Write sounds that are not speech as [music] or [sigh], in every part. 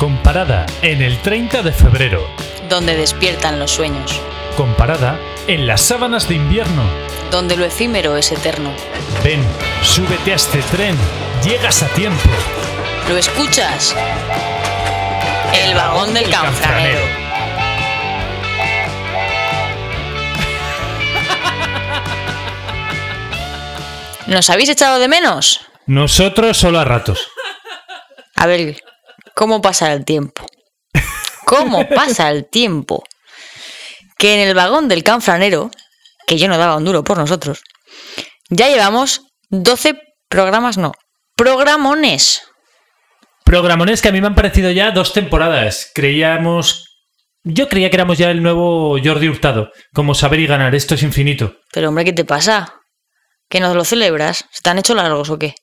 Comparada en el 30 de febrero. Donde despiertan los sueños. Comparada en las sábanas de invierno. Donde lo efímero es eterno. Ven, súbete a este tren. Llegas a tiempo. ¿Lo escuchas? El vagón del canfranero. [laughs] ¿Nos habéis echado de menos? Nosotros solo a ratos. A ver, ¿cómo pasa el tiempo? ¿Cómo pasa el tiempo? Que en el vagón del canfranero, que yo no daba un duro por nosotros, ya llevamos 12 programas, no, programones. Programones que a mí me han parecido ya dos temporadas. Creíamos. Yo creía que éramos ya el nuevo Jordi Hurtado. Como saber y ganar, esto es infinito. Pero hombre, ¿qué te pasa? ¿Que no lo celebras? ¿Se te han hecho largos o qué?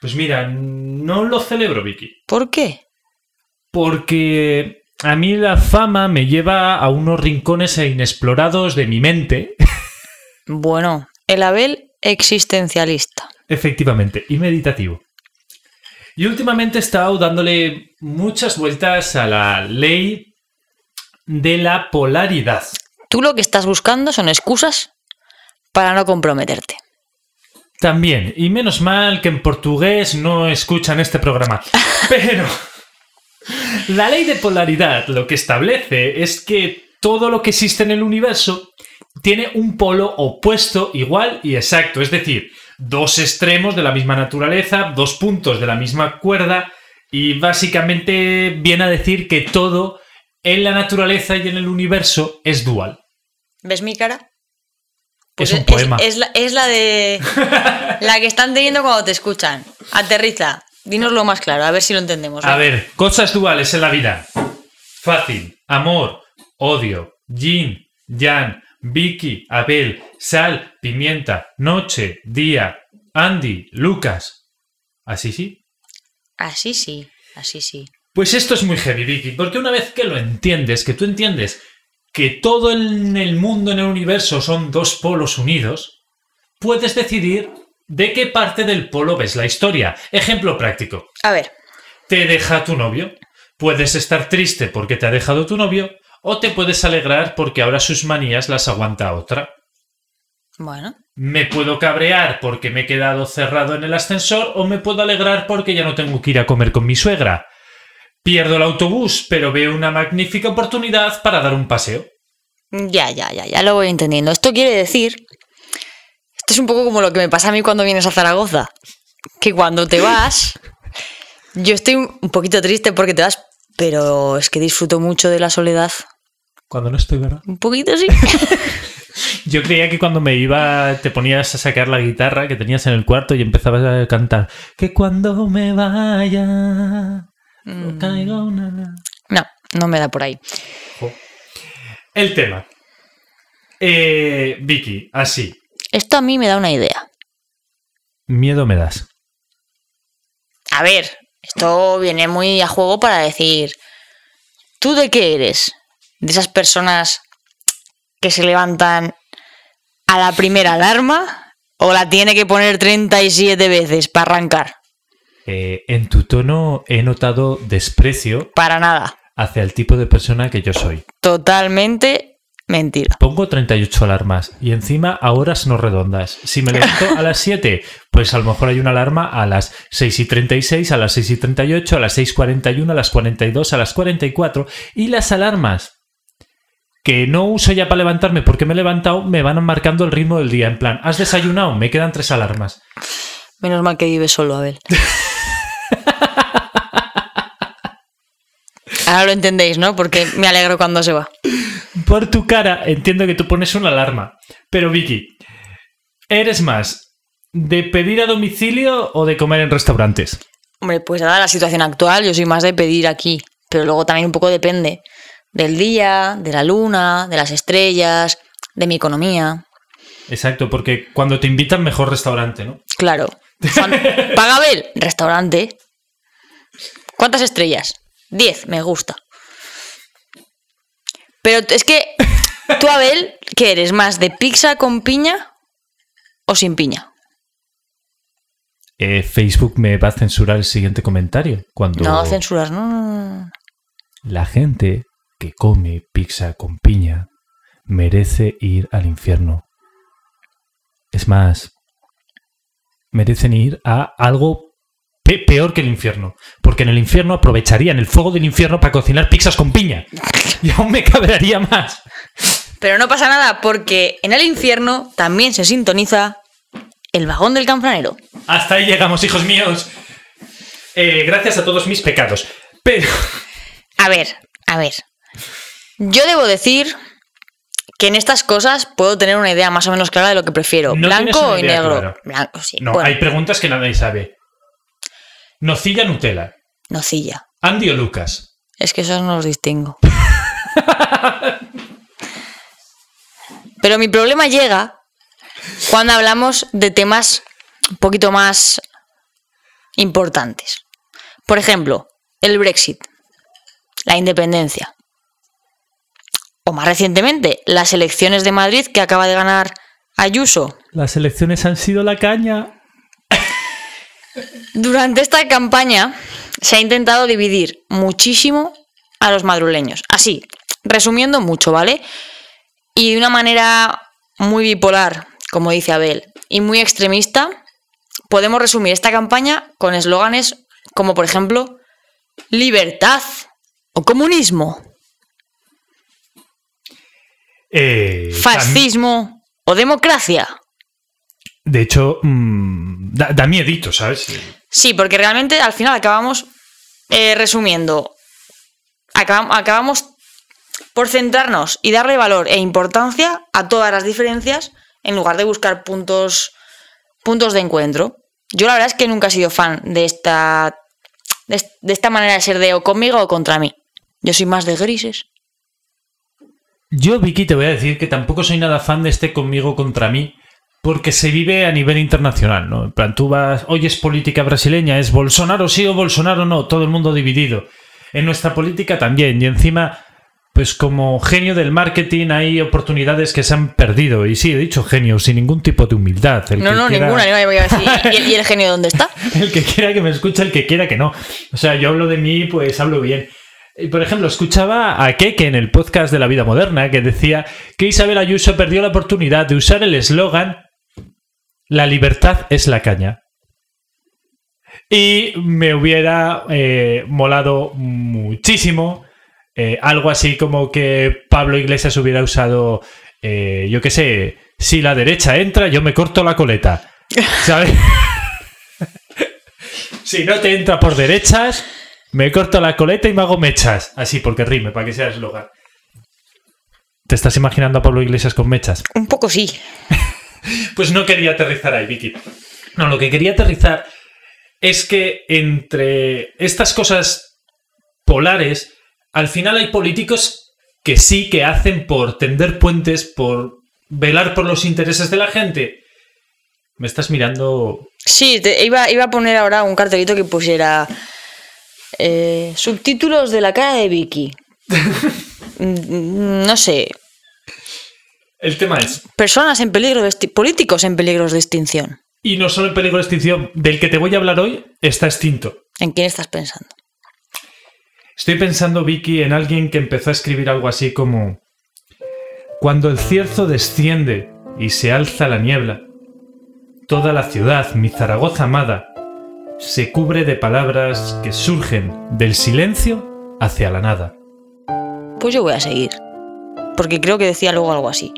Pues mira, no lo celebro, Vicky. ¿Por qué? Porque a mí la fama me lleva a unos rincones inexplorados de mi mente. Bueno, el Abel existencialista. Efectivamente, y meditativo. Y últimamente he estado dándole muchas vueltas a la ley de la polaridad. Tú lo que estás buscando son excusas para no comprometerte. También, y menos mal que en portugués no escuchan este programa. [laughs] Pero la ley de polaridad lo que establece es que todo lo que existe en el universo tiene un polo opuesto, igual y exacto. Es decir, dos extremos de la misma naturaleza, dos puntos de la misma cuerda, y básicamente viene a decir que todo en la naturaleza y en el universo es dual. ¿Ves mi cara? es un poema. Es, la, es la de. [laughs] la que están teniendo cuando te escuchan. Aterriza. Dínoslo más claro, a ver si lo entendemos. A ver, cosas duales en la vida. Fácil. Amor, odio, yin, yang, Vicky, Abel, sal, pimienta, noche, día, Andy, Lucas. ¿Así sí? Así sí, así sí. Pues esto es muy heavy, Vicky, porque una vez que lo entiendes, que tú entiendes que todo en el mundo, en el universo, son dos polos unidos, puedes decidir de qué parte del polo ves la historia. Ejemplo práctico. A ver, Te deja tu novio. Puedes estar triste porque te ha dejado tu novio, o te puedes alegrar porque ahora sus manías las aguanta otra. bueno. Me puedo cabrear porque me he quedado cerrado en el ascensor o me puedo alegrar porque ya no tengo que ir a comer con mi suegra. Pierdo el autobús, pero veo una magnífica oportunidad para dar un paseo. Ya, ya, ya, ya lo voy entendiendo. Esto quiere decir. Esto es un poco como lo que me pasa a mí cuando vienes a Zaragoza. Que cuando te vas. Yo estoy un poquito triste porque te vas, pero es que disfruto mucho de la soledad. Cuando no estoy, ¿verdad? Un poquito sí. [laughs] Yo creía que cuando me iba te ponías a sacar la guitarra que tenías en el cuarto y empezabas a cantar. Que cuando me vaya. Mm, caiga una... no, no me da por ahí. El tema. Eh, Vicky, así. Esto a mí me da una idea. Miedo me das. A ver, esto viene muy a juego para decir, ¿tú de qué eres? ¿De esas personas que se levantan a la primera alarma o la tiene que poner 37 veces para arrancar? Eh, en tu tono he notado desprecio Para nada. hacia el tipo de persona que yo soy. Totalmente mentira. Pongo 38 alarmas y encima a horas no redondas. Si me levanto a las 7, pues a lo mejor hay una alarma a las 6 y 36, a las 6 y 38, a las 6.41, a las 42, a las 44. Y las alarmas que no uso ya para levantarme porque me he levantado, me van marcando el ritmo del día. En plan, ¿has desayunado? Me quedan tres alarmas. Menos mal que vive solo, Abel. [laughs] Ahora lo entendéis, ¿no? Porque me alegro cuando se va. Por tu cara entiendo que tú pones una alarma. Pero Vicky, ¿eres más de pedir a domicilio o de comer en restaurantes? Hombre, pues dada la situación actual, yo soy más de pedir aquí. Pero luego también un poco depende del día, de la luna, de las estrellas, de mi economía. Exacto, porque cuando te invitan, mejor restaurante, ¿no? Claro. Cuan- [laughs] ¿Paga Abel? Restaurante. ¿Cuántas estrellas? Diez, me gusta. Pero es que [laughs] tú, Abel, ¿qué eres? ¿Más de pizza con piña o sin piña? Eh, Facebook me va a censurar el siguiente comentario. Cuando... No, no, no. La gente que come pizza con piña merece ir al infierno. Es más, merecen ir a algo pe- peor que el infierno. Porque en el infierno aprovecharían el fuego del infierno para cocinar pizzas con piña. Y aún me cabrearía más. Pero no pasa nada porque en el infierno también se sintoniza el vagón del canfranero. Hasta ahí llegamos, hijos míos. Eh, gracias a todos mis pecados. Pero... A ver, a ver. Yo debo decir que en estas cosas puedo tener una idea más o menos clara de lo que prefiero. No blanco idea negro. Blanco, sí. No, bueno, hay preguntas que nadie sabe. Nocilla Nutella. nocilla. Andy o Lucas. Es que esos no los distingo. [laughs] Pero mi problema llega cuando hablamos de temas un poquito más importantes. Por ejemplo, el Brexit, la independencia. O más recientemente, las elecciones de Madrid que acaba de ganar Ayuso. Las elecciones han sido la caña. Durante esta campaña se ha intentado dividir muchísimo a los madrileños. Así, resumiendo mucho, ¿vale? Y de una manera muy bipolar, como dice Abel, y muy extremista, podemos resumir esta campaña con eslóganes como, por ejemplo, libertad o comunismo, Eh, fascismo o democracia. De hecho, mm, da, da miedito, ¿sabes? Sí, porque realmente al final acabamos eh, resumiendo. Acabam- acabamos por centrarnos y darle valor e importancia a todas las diferencias en lugar de buscar puntos, puntos de encuentro. Yo la verdad es que nunca he sido fan de esta, de, est- de esta manera de ser de o conmigo o contra mí. Yo soy más de grises. Yo, Vicky, te voy a decir que tampoco soy nada fan de este conmigo contra mí, porque se vive a nivel internacional, ¿no? En plan, tú vas, oyes política brasileña, es Bolsonaro sí o Bolsonaro no, todo el mundo dividido. En nuestra política también, y encima, pues como genio del marketing hay oportunidades que se han perdido. Y sí, he dicho genio, sin ningún tipo de humildad. El No, que no, quiera- ninguna. no. [laughs] ¿Y el, y el genio dónde está? El que quiera que me escuche, el que quiera que no. O sea, yo hablo de mí, pues hablo bien. Por ejemplo, escuchaba a Keke en el podcast de la vida moderna que decía que Isabel Ayuso perdió la oportunidad de usar el eslogan La libertad es la caña. Y me hubiera eh, molado muchísimo eh, algo así como que Pablo Iglesias hubiera usado, eh, yo qué sé, si la derecha entra, yo me corto la coleta. ¿Sabes? [laughs] Si no te entra por derechas, me corto la coleta y me hago mechas. Así, porque rime, para que sea eslogan. ¿Te estás imaginando a Pablo Iglesias con mechas? Un poco sí. Pues no quería aterrizar ahí, Vicky. No, lo que quería aterrizar es que entre estas cosas polares, al final hay políticos que sí que hacen por tender puentes, por velar por los intereses de la gente. Me estás mirando Sí, te- iba, iba a poner ahora un cartelito que pusiera eh, subtítulos de la cara de Vicky. [laughs] Mm, no sé, El tema es, personas en peligro de políticos en peligro de extinción. y no solo en peligro de extinción, del que te voy a hablar hoy está extinto. ¿En quién estás pensando? Estoy pensando, Vicky, en alguien que empezó a escribir algo así como Cuando el cierzo desciende y se alza la niebla, toda la ciudad, mi Zaragoza amada, se cubre de palabras que surgen del silencio hacia la nada. Pues yo voy a seguir. Porque creo que decía luego algo así.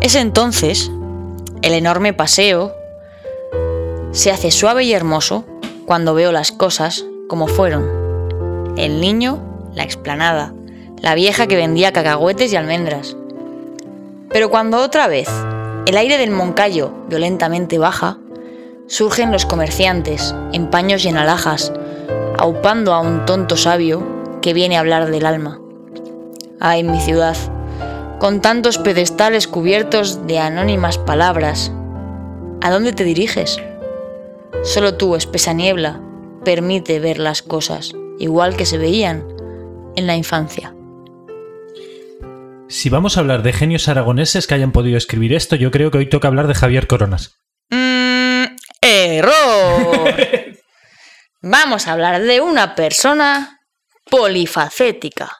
Es entonces el enorme paseo se hace suave y hermoso cuando veo las cosas como fueron. El niño, la explanada, la vieja que vendía cacahuetes y almendras. Pero cuando otra vez el aire del Moncayo violentamente baja, surgen los comerciantes en paños y en alhajas, aupando a un tonto sabio que viene a hablar del alma. Ay, mi ciudad, con tantos pedestales cubiertos de anónimas palabras, ¿a dónde te diriges? Solo tú, espesa niebla, permite ver las cosas igual que se veían en la infancia. Si vamos a hablar de genios aragoneses que hayan podido escribir esto, yo creo que hoy toca hablar de Javier Coronas. Mm, error. [laughs] Vamos a hablar de una persona polifacética.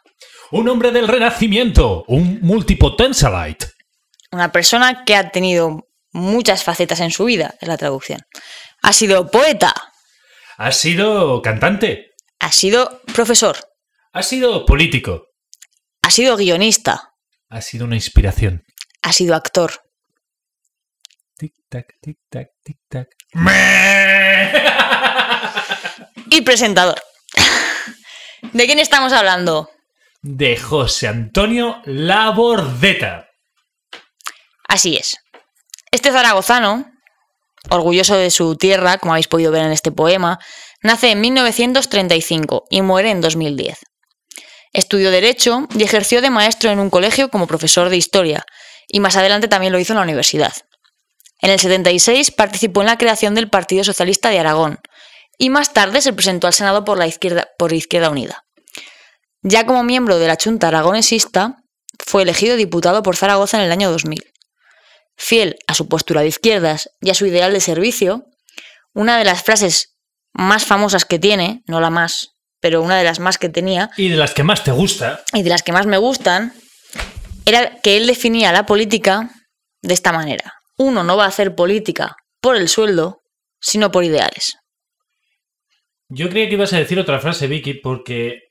Un hombre del renacimiento, un multipotentialite. Una persona que ha tenido muchas facetas en su vida, es la traducción. Ha sido poeta, Ha sido cantante. ha sido profesor, Ha sido político. ha sido guionista, Ha sido una inspiración. ha sido actor. Tic tac, tic tac, tic tac. y presentador. [laughs] ¿De quién estamos hablando? De José Antonio Labordeta. Así es. Este zaragozano, orgulloso de su tierra, como habéis podido ver en este poema, nace en 1935 y muere en 2010. Estudió Derecho y ejerció de maestro en un colegio como profesor de historia, y más adelante también lo hizo en la universidad. En el 76 participó en la creación del Partido Socialista de Aragón, y más tarde se presentó al Senado por la Izquierda, por Izquierda Unida. Ya como miembro de la Junta Aragonesista, fue elegido diputado por Zaragoza en el año 2000. Fiel a su postura de izquierdas y a su ideal de servicio, una de las frases más famosas que tiene, no la más, pero una de las más que tenía, Y de las que más te gusta. y de las que más me gustan, era que él definía la política de esta manera. Uno no va a hacer política por el sueldo, sino por ideales. Yo creía que ibas a decir otra frase, Vicky, porque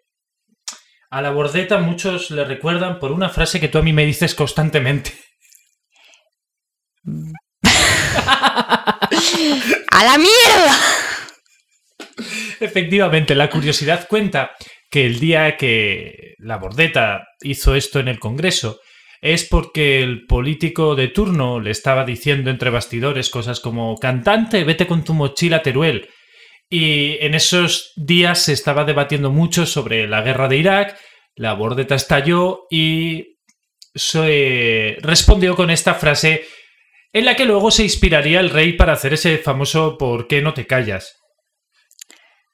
a la bordeta muchos le recuerdan por una frase que tú a mí me dices constantemente. ¡A la mierda! Efectivamente, la curiosidad cuenta que el día que la bordeta hizo esto en el Congreso es porque el político de turno le estaba diciendo entre bastidores cosas como cantante, vete con tu mochila Teruel. Y en esos días se estaba debatiendo mucho sobre la guerra de Irak, la bordeta estalló y se respondió con esta frase en la que luego se inspiraría el rey para hacer ese famoso ¿por qué no te callas?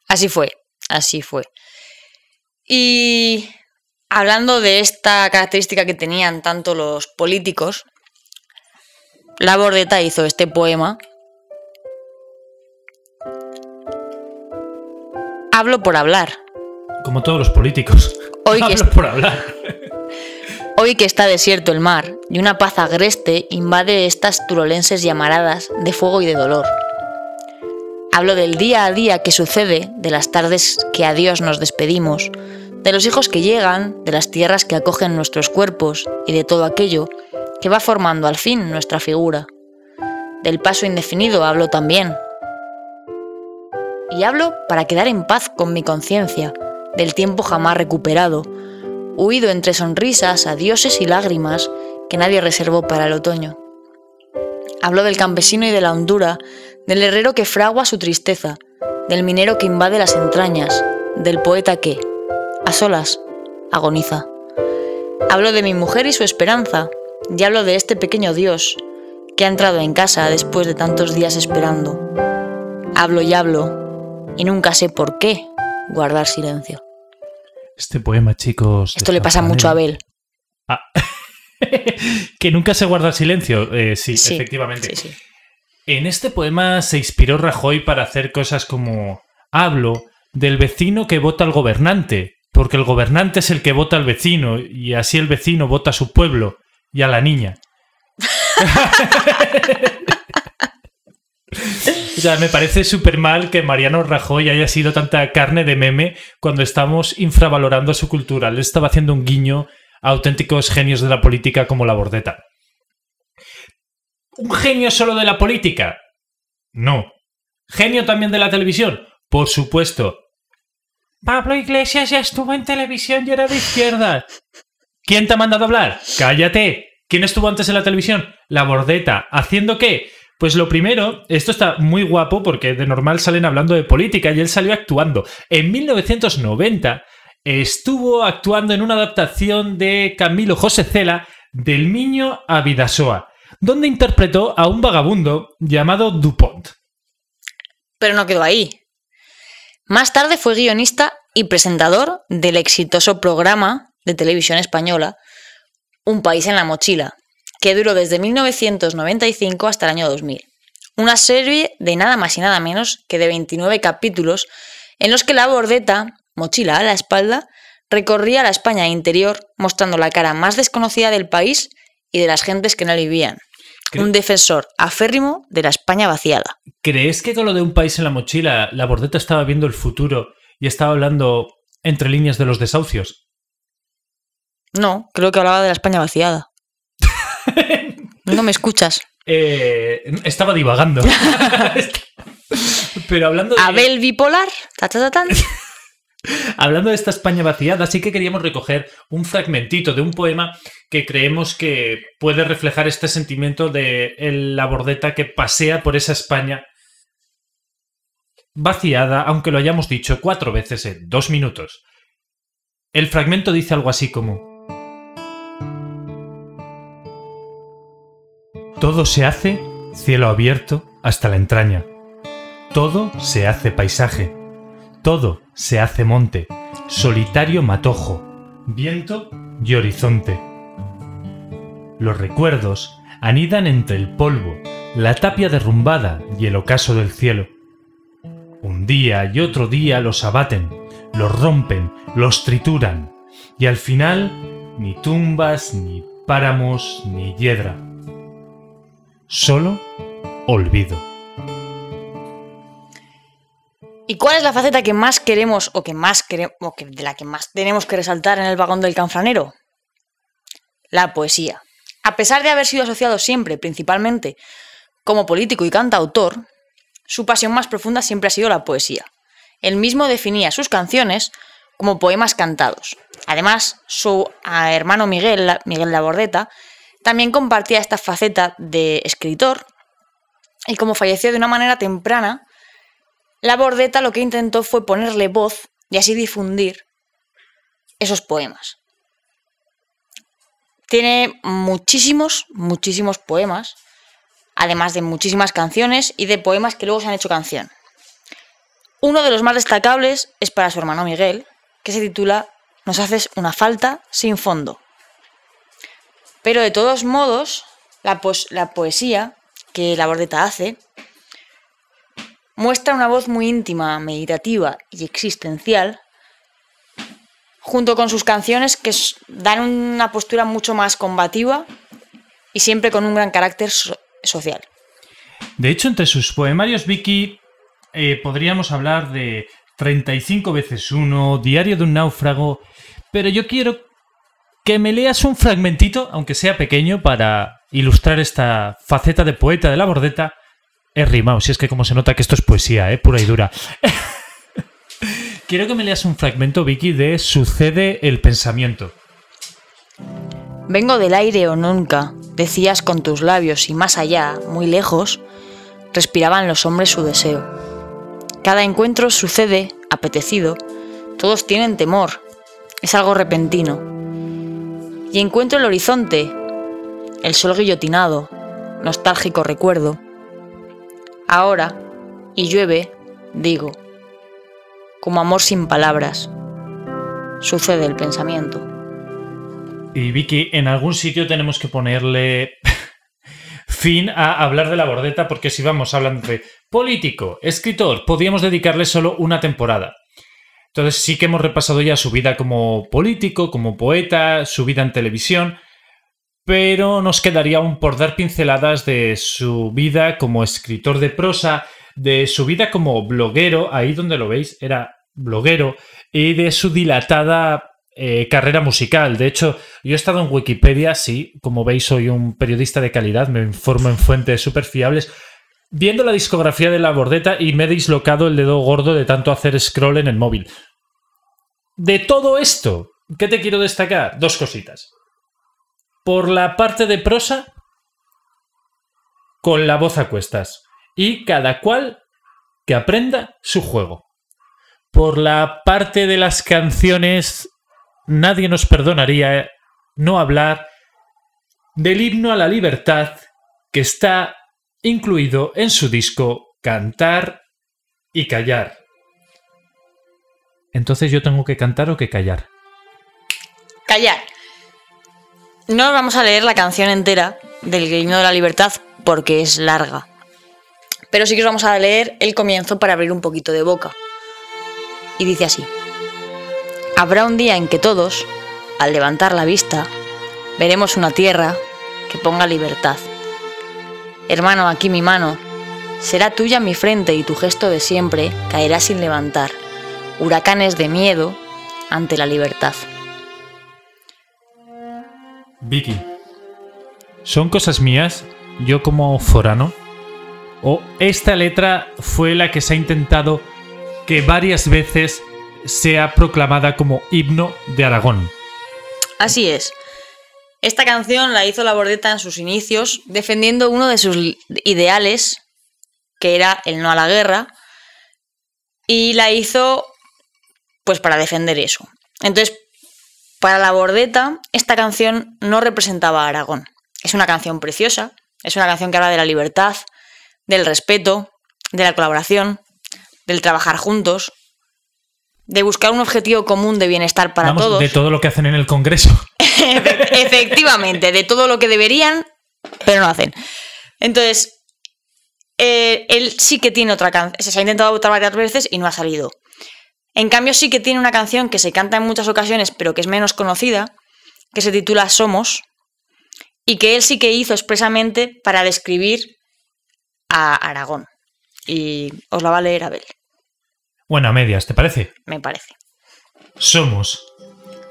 Así fue, así fue. Y hablando de esta característica que tenían tanto los políticos, la Bordeta hizo este poema. Hablo por hablar. Como todos los políticos. Hoy [laughs] Hablo por hablar. [laughs] Hoy que está desierto el mar y una paz agreste invade estas turolenses llamaradas de fuego y de dolor. Hablo del día a día que sucede, de las tardes que a Dios nos despedimos, de los hijos que llegan, de las tierras que acogen nuestros cuerpos y de todo aquello que va formando al fin nuestra figura. Del paso indefinido hablo también. Y hablo para quedar en paz con mi conciencia, del tiempo jamás recuperado, huido entre sonrisas, adioses y lágrimas que nadie reservó para el otoño. Hablo del campesino y de la hondura, del herrero que fragua su tristeza, del minero que invade las entrañas, del poeta que, a solas, agoniza. Hablo de mi mujer y su esperanza, y hablo de este pequeño Dios que ha entrado en casa después de tantos días esperando. Hablo y hablo, y nunca sé por qué guardar silencio. Este poema, chicos. Esto le pasa mucho a. Abel. [laughs] que nunca se guarda silencio. Eh, sí, Sí, efectivamente. sí, sí. En este poema se inspiró Rajoy para hacer cosas como hablo del vecino que vota al gobernante, porque el gobernante es el que vota al vecino y así el vecino vota a su pueblo y a la niña. [laughs] O sea, me parece súper mal que Mariano Rajoy haya sido tanta carne de meme cuando estamos infravalorando su cultura. Le estaba haciendo un guiño a auténticos genios de la política como la Bordeta. ¿Un genio solo de la política? No. ¿Genio también de la televisión? Por supuesto. Pablo Iglesias ya estuvo en televisión y era de izquierda. ¿Quién te ha mandado a hablar? Cállate. ¿Quién estuvo antes en la televisión? La Bordeta. ¿Haciendo qué? Pues lo primero, esto está muy guapo porque de normal salen hablando de política y él salió actuando. En 1990 estuvo actuando en una adaptación de Camilo José Cela del Niño a Vidasoa, donde interpretó a un vagabundo llamado Dupont. Pero no quedó ahí. Más tarde fue guionista y presentador del exitoso programa de televisión española Un país en la mochila, que duró desde 1995 hasta el año 2000. Una serie de nada más y nada menos que de 29 capítulos en los que la Bordeta mochila a la espalda, recorría la España interior mostrando la cara más desconocida del país y de las gentes que él vivían. Un defensor aférrimo de la España vaciada. ¿Crees que con lo de un país en la mochila, la bordeta estaba viendo el futuro y estaba hablando entre líneas de los desahucios? No, creo que hablaba de la España vaciada. No me escuchas. Eh, estaba divagando. [laughs] Pero hablando de, Abel bipolar. Ta, ta, ta, tan. [laughs] hablando de esta España vaciada, sí que queríamos recoger un fragmentito de un poema que creemos que puede reflejar este sentimiento de la bordeta que pasea por esa España vaciada, aunque lo hayamos dicho cuatro veces en dos minutos. El fragmento dice algo así como... Todo se hace cielo abierto hasta la entraña. Todo se hace paisaje. Todo se hace monte, solitario matojo, viento y horizonte. Los recuerdos anidan entre el polvo, la tapia derrumbada y el ocaso del cielo. Un día y otro día los abaten, los rompen, los trituran, y al final ni tumbas, ni páramos, ni hiedra. Solo olvido. ¿Y cuál es la faceta que más queremos o que más queremos o que de la que más tenemos que resaltar en el vagón del canfranero? La poesía. A pesar de haber sido asociado siempre, principalmente, como político y cantautor, su pasión más profunda siempre ha sido la poesía. Él mismo definía sus canciones como poemas cantados. Además, su ah, hermano Miguel, la- Miguel Labordeta, también compartía esta faceta de escritor y como falleció de una manera temprana, la Bordeta lo que intentó fue ponerle voz y así difundir esos poemas. Tiene muchísimos, muchísimos poemas, además de muchísimas canciones y de poemas que luego se han hecho canción. Uno de los más destacables es para su hermano Miguel, que se titula Nos haces una falta sin fondo. Pero de todos modos, la, poesía que la Bordeta hace muestra una voz muy íntima, meditativa y existencial, junto con sus canciones que dan una postura mucho más combativa y siempre con un gran carácter so- social. De hecho, entre sus poemarios, Vicky, eh, podríamos hablar de 35 veces uno, Diario de un náufrago, pero yo quiero que me leas un fragmentito, aunque sea pequeño, para ilustrar esta faceta de poeta de la bordeta. He rimado, si es que como se nota que esto es poesía, ¿eh? pura y dura. [laughs] quiero que me leas un fragmento, Vicky, de Sucede el pensamiento. Vengo del aire o nunca, decías con tus labios y más allá, muy lejos, respiraban los hombres su deseo. Cada encuentro sucede, apetecido, todos tienen temor, es algo repentino. Y encuentro el horizonte, el sol guillotinado, nostálgico recuerdo. Ahora, y llueve, digo, como amor sin palabras, sucede el pensamiento. Y Vicky, en algún sitio tenemos que ponerle [laughs] fin a hablar de la bordeta, porque si vamos hablando de político, escritor, podríamos dedicarle solo una temporada. Entonces sí que hemos repasado ya su vida como político, como poeta, su vida en televisión, pero nos quedaría aún por dar pinceladas de su vida como escritor de prosa, de su vida como bloguero, ahí donde lo veis, era bloguero, y de su dilatada eh, carrera musical. De hecho, yo he estado en Wikipedia, sí, como veis soy un periodista de calidad, me informo en fuentes súper fiables, viendo la discografía de la bordeta y me he dislocado el dedo gordo de tanto hacer scroll en el móvil. De todo esto, ¿qué te quiero destacar? Dos cositas. Por la parte de prosa, con la voz a cuestas. Y cada cual que aprenda su juego. Por la parte de las canciones, nadie nos perdonaría no hablar del himno a la libertad que está incluido en su disco Cantar y Callar. Entonces yo tengo que cantar o que callar. Callar. No vamos a leer la canción entera del himno de la libertad porque es larga. Pero sí que os vamos a leer el comienzo para abrir un poquito de boca. Y dice así. Habrá un día en que todos, al levantar la vista, veremos una tierra que ponga libertad. Hermano, aquí mi mano, será tuya mi frente y tu gesto de siempre caerá sin levantar huracanes de miedo ante la libertad. Vicky, ¿son cosas mías, yo como forano? ¿O esta letra fue la que se ha intentado que varias veces sea proclamada como himno de Aragón? Así es. Esta canción la hizo la Bordeta en sus inicios, defendiendo uno de sus ideales, que era el no a la guerra, y la hizo pues para defender eso. Entonces, para la Bordeta, esta canción no representaba a Aragón. Es una canción preciosa, es una canción que habla de la libertad, del respeto, de la colaboración, del trabajar juntos, de buscar un objetivo común de bienestar para Vamos, todos. De todo lo que hacen en el Congreso. [laughs] [laughs] Efectivamente, de todo lo que deberían, pero no hacen. Entonces, eh, él sí que tiene otra canción. Se ha intentado votar varias veces y no ha salido. En cambio, sí que tiene una canción que se canta en muchas ocasiones, pero que es menos conocida, que se titula Somos, y que él sí que hizo expresamente para describir a Aragón. Y os la va a leer Abel, Bueno, a medias, ¿te parece? me parece. Somos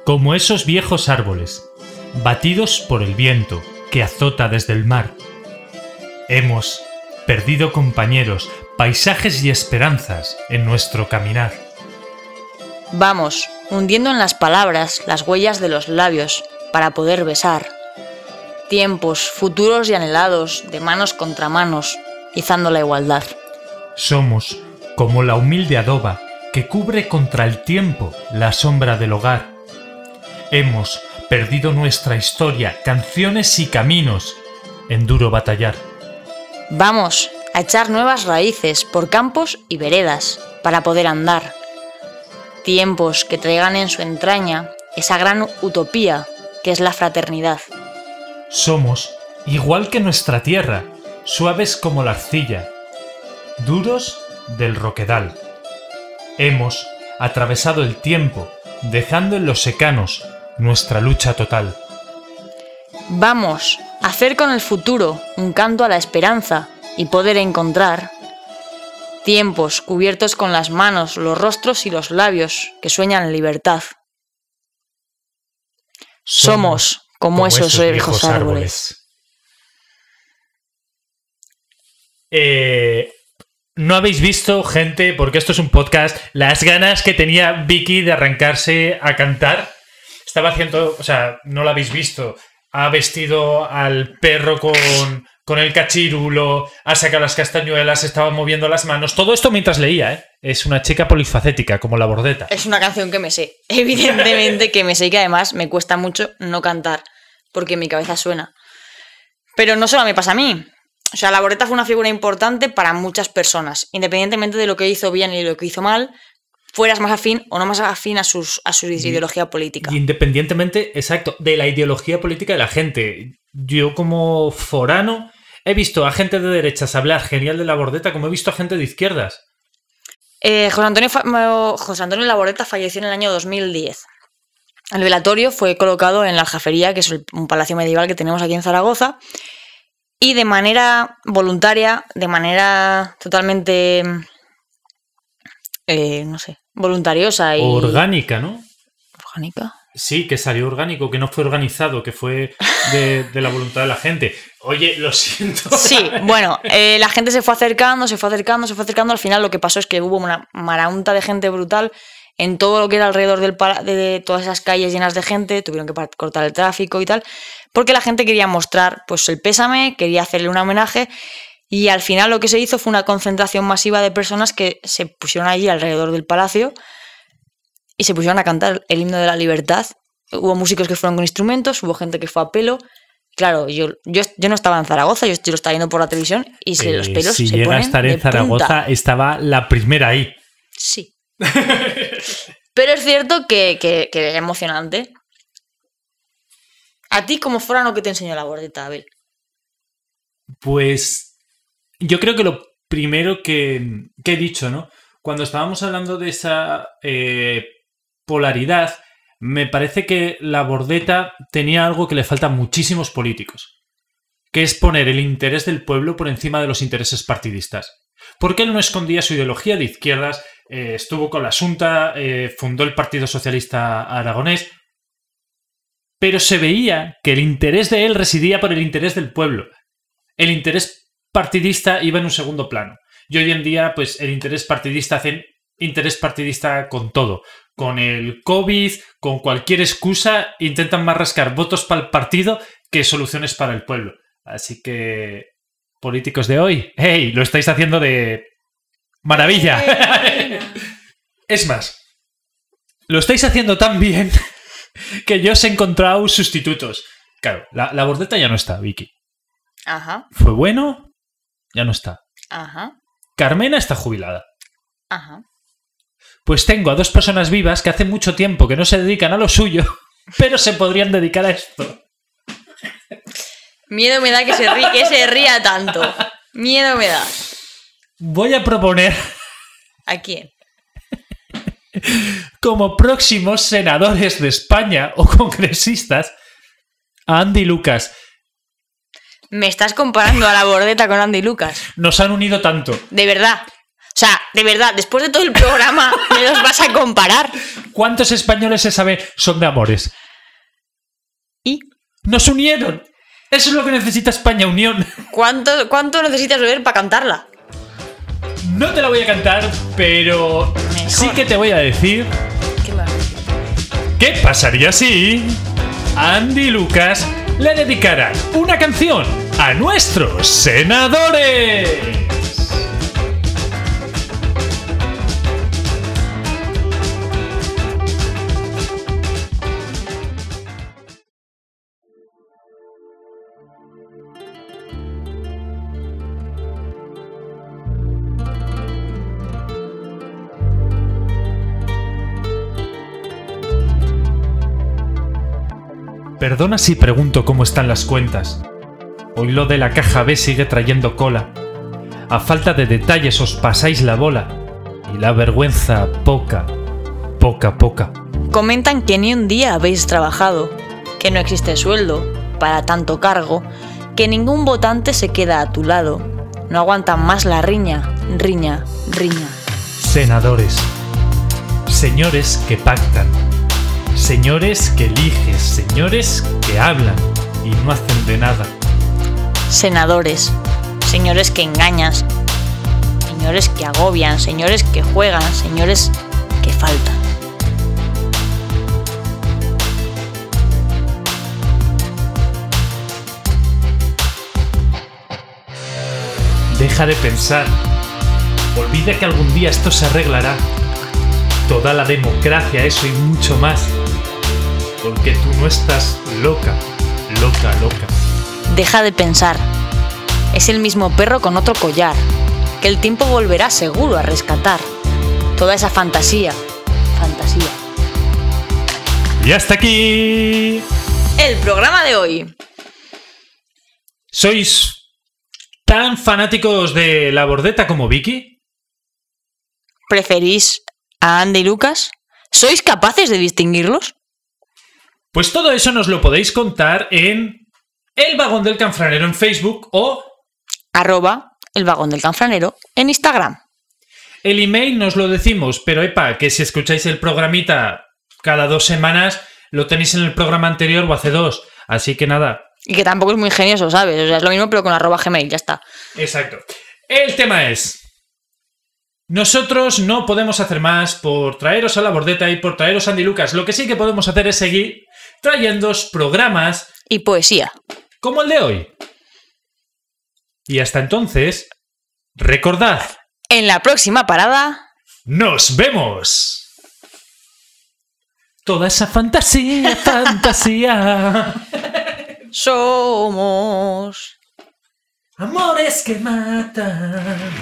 como esos viejos árboles, batidos por el viento que azota desde el mar. Hemos perdido compañeros, paisajes y esperanzas en nuestro caminar. Vamos, hundiendo en las palabras las huellas de los labios para poder besar. Tiempos futuros y anhelados de manos contra manos, izando la igualdad. Somos como la humilde adoba que cubre contra el tiempo la sombra del hogar. Hemos perdido nuestra historia, canciones y caminos en duro batallar. Vamos a echar nuevas raíces por campos y veredas para poder andar. Tiempos que traigan en su entraña esa gran utopía que es la fraternidad. Somos, igual que nuestra tierra, suaves como la arcilla, duros del roquedal. Hemos atravesado el tiempo, dejando en los secanos nuestra lucha total. Vamos a hacer con el futuro un canto a la esperanza y poder encontrar tiempos cubiertos con las manos, los rostros y los labios que sueñan libertad. Somos como, esos, viejos árboles. Eh, no habéis visto, gente, porque esto es un podcast, las ganas que tenía Vicky de arrancarse a cantar. Estaba haciendo, o sea, no lo habéis visto. Ha vestido al perro con, con el cachirulo, ha sacado las castañuelas, estaba moviendo las manos. Todo esto mientras leía, ¿eh? Es una chica polifacética, como la bordeta. Es una canción que me sé. [laughs] Evidentemente que me sé y que además me cuesta mucho no cantar, porque mi cabeza suena. Pero no solo me pasa a mí. O sea, la Boreta fue una figura importante para muchas personas, independientemente de lo que hizo bien y lo que hizo mal, fueras más afín o no más afín a, sus, a su ideología política. Independientemente, exacto, de la ideología política de la gente. Yo como forano he visto a gente de derechas hablar genial de la bordeta, como he visto a gente de izquierdas. Eh, José, Antonio José Antonio Laboreta falleció en el año 2010. El velatorio fue colocado en la Aljafería, que es un palacio medieval que tenemos aquí en Zaragoza, y de manera voluntaria, de manera totalmente, eh, no sé, voluntariosa y Orgánica, ¿no? orgánica. Sí, que salió orgánico, que no fue organizado, que fue de, de la voluntad de la gente. Oye, lo siento. Sí, bueno, eh, la gente se fue acercando, se fue acercando, se fue acercando. Al final lo que pasó es que hubo una maraunta de gente brutal en todo lo que era alrededor del de todas esas calles llenas de gente. Tuvieron que cortar el tráfico y tal, porque la gente quería mostrar pues el pésame, quería hacerle un homenaje. Y al final lo que se hizo fue una concentración masiva de personas que se pusieron allí alrededor del palacio y se pusieron a cantar el himno de la libertad. Hubo músicos que fueron con instrumentos, hubo gente que fue a pelo. Claro, yo, yo, yo no estaba en Zaragoza, yo, yo lo estaba viendo por la televisión y se, los Eh, pelos si se llega a estar en Zaragoza, punta. estaba la primera ahí. Sí. [laughs] Pero es cierto que, que, que emocionante. A ti, como forano, ¿qué te enseñó la bordeta, Abel? Pues yo creo que lo primero que, que he dicho, ¿no? Cuando estábamos hablando de esa eh, polaridad, me parece que la bordeta tenía algo que le falta a muchísimos políticos, que es poner el interés del pueblo por encima de los intereses partidistas. Porque él no escondía su ideología de izquierdas, eh, estuvo con la Junta, eh, fundó el Partido Socialista Aragonés, pero se veía que el interés de él residía por el interés del pueblo. El interés partidista iba en un segundo plano. Y hoy en día, pues el interés partidista hacen interés partidista con todo. Con el COVID, con cualquier excusa, intentan más rascar votos para el partido que soluciones para el pueblo. Así que, políticos de hoy, ¡hey! Lo estáis haciendo de maravilla. [laughs] es más, lo estáis haciendo tan bien [laughs] que yo os he encontrado sustitutos. Claro, la, la bordeta ya no está, Vicky. Ajá, Fue bueno, ya no está. ajá, Carmena está jubilada. ajá. Pues tengo a dos personas vivas que hace mucho tiempo que no se dedican a lo suyo, [laughs] pero se podrían dedicar a esto. Miedo me da que se, rí- que se ría tanto. Miedo me da. Voy a proponer ¿A quién? [laughs] como próximos senadores de España o congresistas a Andy Lucas. Me estás comparando a la bordeta con Andy Lucas. Nos han unido tanto. De verdad. O sea, de verdad, después de todo el programa, me los vas a comparar. ¿Cuántos españoles se sabe son de amores? ¿Y Nos unieron. Eso es lo que necesita España, unión. cuánto, cuánto necesitas beber para cantarla? No te la voy a cantar, pero Mejor. sí que te voy a decir. ¿Qué pasaría si Andy y Lucas le dedicaran una canción a nuestros senadores? Perdona si pregunto cómo están las cuentas. Hoy lo de la caja B sigue trayendo cola. A falta de detalles os pasáis la bola. Y la vergüenza poca, poca, poca. Comentan que ni un día habéis trabajado, que no existe sueldo para tanto cargo, que ningún votante se queda a tu lado. No aguantan más la riña, riña, riña. Senadores. Señores que pactan. Señores que eliges. Señores que hablan y no hacen de nada. Senadores, señores que engañas, señores que agobian, señores que juegan, señores que faltan. Deja de pensar. Olvida que algún día esto se arreglará. Toda la democracia, eso y mucho más. Porque tú no estás loca, loca, loca. Deja de pensar. Es el mismo perro con otro collar, que el tiempo volverá seguro a rescatar. Toda esa fantasía, fantasía. Y hasta aquí. El programa de hoy. ¿Sois tan fanáticos de la bordeta como Vicky? ¿Preferís a Andy y Lucas? ¿Sois capaces de distinguirlos? Pues todo eso nos lo podéis contar en El Vagón del Canfranero en Facebook o Arroba el vagón del canfranero en Instagram. el email nos lo decimos, pero epa, que si escucháis el programita cada dos semanas, lo tenéis en el programa anterior o hace dos. Así que nada, Y que tampoco es muy ingenioso, ¿sabes? O sea, es lo mismo pero con arroba gmail, ya está. Exacto. El tema es. Nosotros no podemos hacer más por traeros a la bordeta y por traeros a Andy Lucas. Lo que sí que podemos hacer es seguir trayéndoos programas Y poesía. como el de hoy. Y hasta entonces, recordad, En la próxima parada, ¡nos vemos! Toda esa fantasía, [laughs] fantasía. somos... Amores que matan.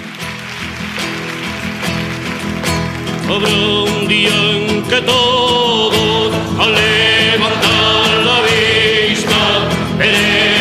Habrá un día en que todos al levantar la vista veremos.